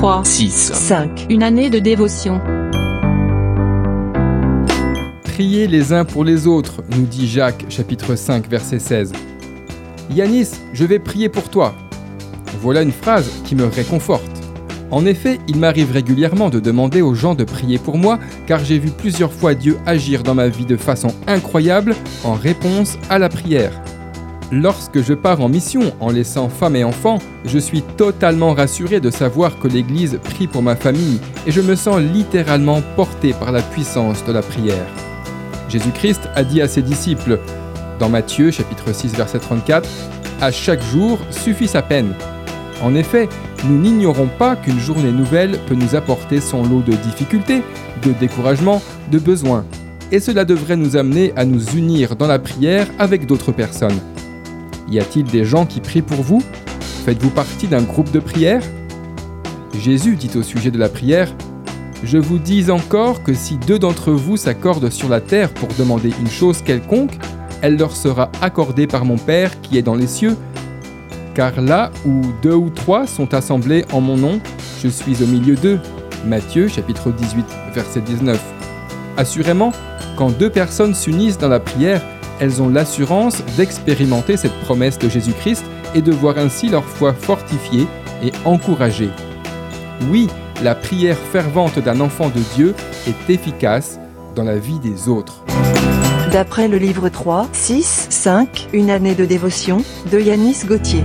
3, 6, 5. Une année de dévotion. Priez les uns pour les autres, nous dit Jacques chapitre 5 verset 16. Yanis, je vais prier pour toi. Voilà une phrase qui me réconforte. En effet, il m'arrive régulièrement de demander aux gens de prier pour moi car j'ai vu plusieurs fois Dieu agir dans ma vie de façon incroyable en réponse à la prière. Lorsque je pars en mission en laissant femmes et enfants, je suis totalement rassuré de savoir que l'Église prie pour ma famille et je me sens littéralement porté par la puissance de la prière. Jésus-Christ a dit à ses disciples, dans Matthieu chapitre 6 verset 34, À chaque jour suffit sa peine. En effet, nous n'ignorons pas qu'une journée nouvelle peut nous apporter son lot de difficultés, de découragement, de besoins. Et cela devrait nous amener à nous unir dans la prière avec d'autres personnes. Y a-t-il des gens qui prient pour vous? Faites-vous partie d'un groupe de prière Jésus dit au sujet de la prière, Je vous dis encore que si deux d'entre vous s'accordent sur la terre pour demander une chose quelconque, elle leur sera accordée par mon Père qui est dans les cieux, car là où deux ou trois sont assemblés en mon nom, je suis au milieu d'eux. Matthieu chapitre 18 verset 19. Assurément, quand deux personnes s'unissent dans la prière, elles ont l'assurance d'expérimenter cette promesse de Jésus-Christ et de voir ainsi leur foi fortifiée et encouragée. Oui, la prière fervente d'un enfant de Dieu est efficace dans la vie des autres. D'après le livre 3, 6, 5, Une année de dévotion, de Yanis Gauthier.